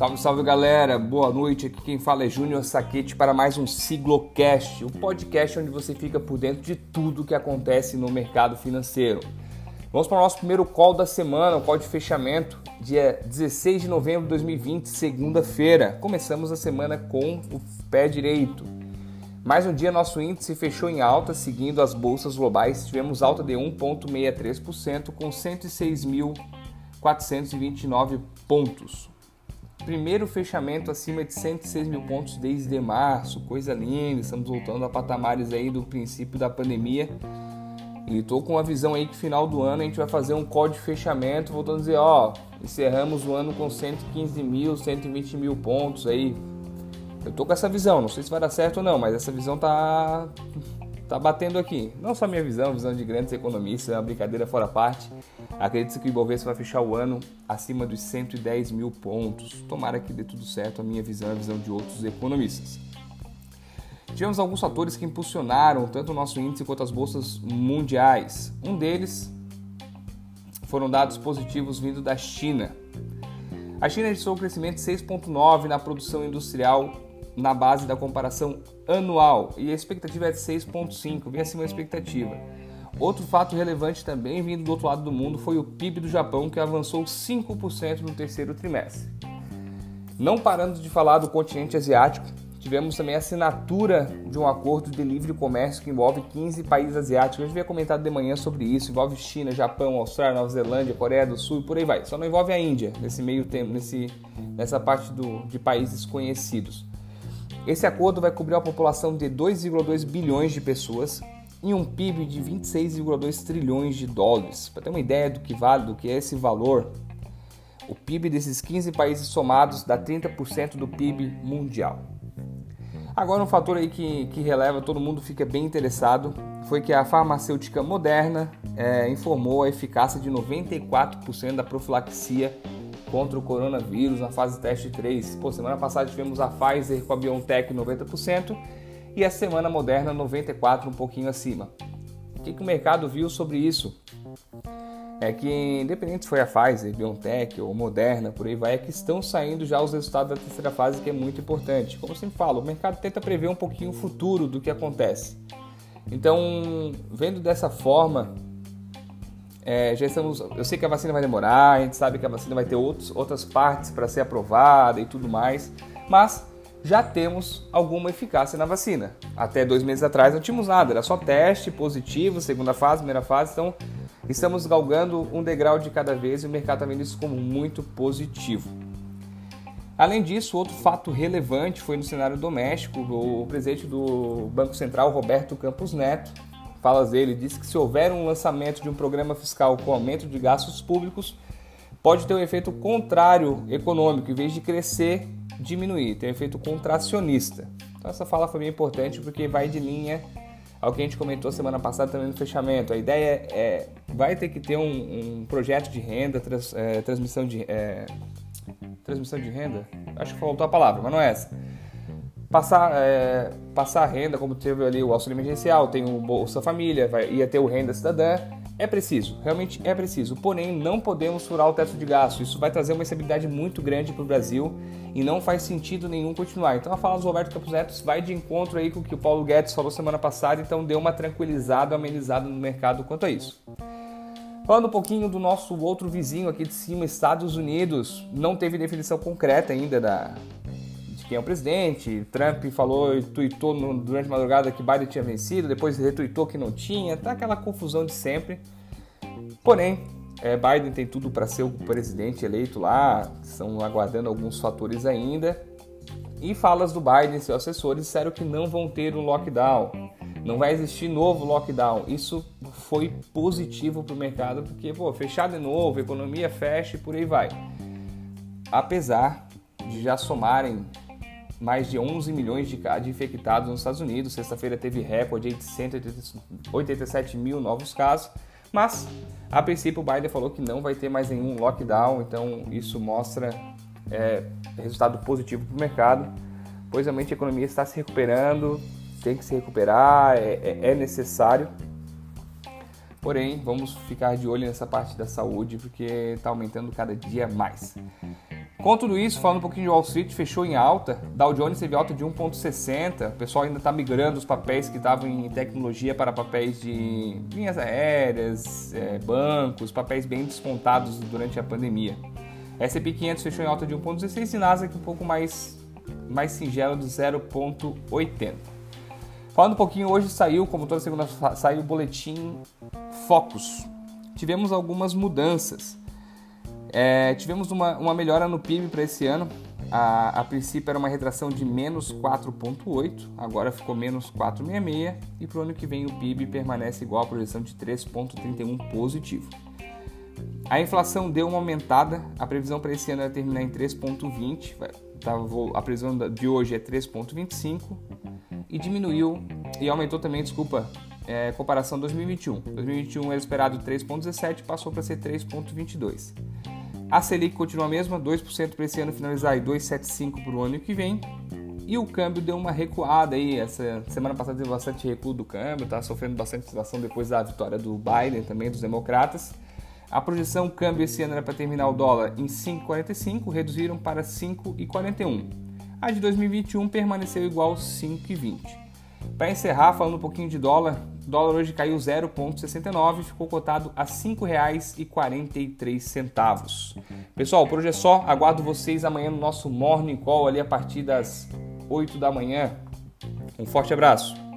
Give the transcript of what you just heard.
Salve, salve galera, boa noite. Aqui quem fala é Júnior Saquete para mais um Siglocast, o podcast onde você fica por dentro de tudo que acontece no mercado financeiro. Vamos para o nosso primeiro call da semana, o call de fechamento, dia 16 de novembro de 2020, segunda-feira. Começamos a semana com o pé direito. Mais um dia, nosso índice fechou em alta, seguindo as bolsas globais. Tivemos alta de 1,63%, com 106.429 pontos. Primeiro fechamento acima de 106 mil pontos desde março, coisa linda. Estamos voltando a patamares aí do princípio da pandemia. E estou com a visão aí que final do ano a gente vai fazer um código de fechamento, voltando a dizer, ó, encerramos o ano com 115 mil, 120 mil pontos aí. Eu tô com essa visão, não sei se vai dar certo ou não, mas essa visão tá tá batendo aqui. Não só minha visão, visão de grandes economistas, é uma brincadeira fora parte. Acredito que o Ibovespa vai fechar o ano acima dos 110 mil pontos. Tomara que dê tudo certo, a minha visão, a visão de outros economistas. Tivemos alguns fatores que impulsionaram tanto o nosso índice quanto as bolsas mundiais. Um deles foram dados positivos vindo da China. A China registrou um crescimento de 6,9% na produção industrial na base da comparação anual e a expectativa é de 6,5, bem acima da expectativa. Outro fato relevante também vindo do outro lado do mundo foi o PIB do Japão, que avançou 5% no terceiro trimestre. Não parando de falar do continente asiático, tivemos também a assinatura de um acordo de livre comércio que envolve 15 países asiáticos. A gente havia comentado de manhã sobre isso, envolve China, Japão, Austrália, Nova Zelândia, Coreia do Sul e por aí vai. Só não envolve a Índia nesse meio tempo, nesse, nessa parte do, de países conhecidos. Esse acordo vai cobrir a população de 2,2 bilhões de pessoas e um PIB de 26,2 trilhões de dólares. Para ter uma ideia do que vale, do que é esse valor, o PIB desses 15 países somados dá 30% do PIB mundial. Agora um fator aí que, que releva, todo mundo fica bem interessado, foi que a farmacêutica Moderna é, informou a eficácia de 94% da profilaxia contra o coronavírus na fase teste 3. Pô, semana passada tivemos a Pfizer com a BioNTech 90% e a semana Moderna 94%, um pouquinho acima. O que, que o mercado viu sobre isso? É que, independente se foi a Pfizer, BioNTech ou Moderna, por aí vai, é que estão saindo já os resultados da terceira fase, que é muito importante. Como eu sempre falo, o mercado tenta prever um pouquinho o futuro do que acontece. Então, vendo dessa forma, é, já estamos. Eu sei que a vacina vai demorar, a gente sabe que a vacina vai ter outros, outras partes para ser aprovada e tudo mais, mas já temos alguma eficácia na vacina. Até dois meses atrás não tínhamos nada, era só teste positivo, segunda fase, primeira fase, então estamos galgando um degrau de cada vez e o mercado está vendo isso como muito positivo. Além disso, outro fato relevante foi no cenário doméstico, o presidente do Banco Central, Roberto Campos Neto, falas dele, disse que se houver um lançamento de um programa fiscal com aumento de gastos públicos, pode ter um efeito contrário econômico, em vez de crescer, diminuir, tem um efeito contracionista. Então essa fala foi bem importante porque vai de linha ao que a gente comentou semana passada também no fechamento. A ideia é, vai ter que ter um, um projeto de renda, trans, é, transmissão de é, transmissão de renda. Acho que faltou a palavra, mas não é essa passar, é, passar renda, como teve ali o auxílio emergencial, tem o Bolsa Família, vai, ia ter o Renda Cidadã. É preciso, realmente é preciso. Porém, não podemos furar o teto de gasto. Isso vai trazer uma estabilidade muito grande para o Brasil e não faz sentido nenhum continuar. Então, a fala do Roberto Campos Neto vai de encontro aí com o que o Paulo Guedes falou semana passada, então deu uma tranquilizada, amenizada no mercado quanto a isso. Falando um pouquinho do nosso outro vizinho aqui de cima, Estados Unidos, não teve definição concreta ainda da, quem é o presidente. Trump falou e tweetou no, durante a madrugada que Biden tinha vencido, depois retweetou que não tinha, tá aquela confusão de sempre. Porém, é, Biden tem tudo para ser o presidente eleito lá, estão aguardando alguns fatores ainda. E falas do Biden e seus assessores disseram que não vão ter um lockdown, não vai existir novo lockdown. Isso foi positivo para o mercado, porque, pô, fechar de novo, economia fecha e por aí vai. Apesar de já somarem mais de 11 milhões de, infectados nos Estados Unidos. Sexta-feira teve recorde de 187 mil novos casos, mas a princípio o Biden falou que não vai ter mais nenhum lockdown, então isso mostra é, resultado positivo para o mercado, pois realmente a economia está se recuperando, tem que se recuperar, é, é, é necessário. Porém, vamos ficar de olho nessa parte da saúde porque está aumentando cada dia mais. Com tudo isso, falando um pouquinho de Wall Street, fechou em alta. Dow Jones teve alta de 1,60. O pessoal ainda está migrando os papéis que estavam em tecnologia para papéis de linhas aéreas, é, bancos, papéis bem descontados durante a pandemia. S&P 500 fechou em alta de 1,16 e Nasdaq um pouco mais, mais singelo de 0,80. Falando um pouquinho, hoje saiu, como toda segunda, saiu o boletim Focus. Tivemos algumas mudanças. É, tivemos uma, uma melhora no PIB para esse ano. A, a, princípio era uma retração de menos 4,8, agora ficou menos 4,66 e para o ano que vem o PIB permanece igual à projeção de 3,31 positivo. A inflação deu uma aumentada, a previsão para esse ano é terminar em 3,20, tá, a previsão de hoje é 3,25 e diminuiu e aumentou também, desculpa, é, comparação 2021. 2021 era esperado 3,17, passou para ser 3,22. A Selic continua a mesma, 2% para esse ano finalizar e 2,75 para o ano que vem. E o câmbio deu uma recuada aí. Essa semana passada teve bastante recuo do câmbio, está sofrendo bastante situação depois da vitória do Biden, também dos democratas. A projeção câmbio esse ano era para terminar o dólar em 5,45, reduziram para 5,41. A de 2021 permaneceu igual 5,20. Para encerrar, falando um pouquinho de dólar, o dólar hoje caiu 0,69 e ficou cotado a R$ 5,43. Pessoal, por hoje é só. Aguardo vocês amanhã no nosso Morning Call ali a partir das 8 da manhã. Um forte abraço.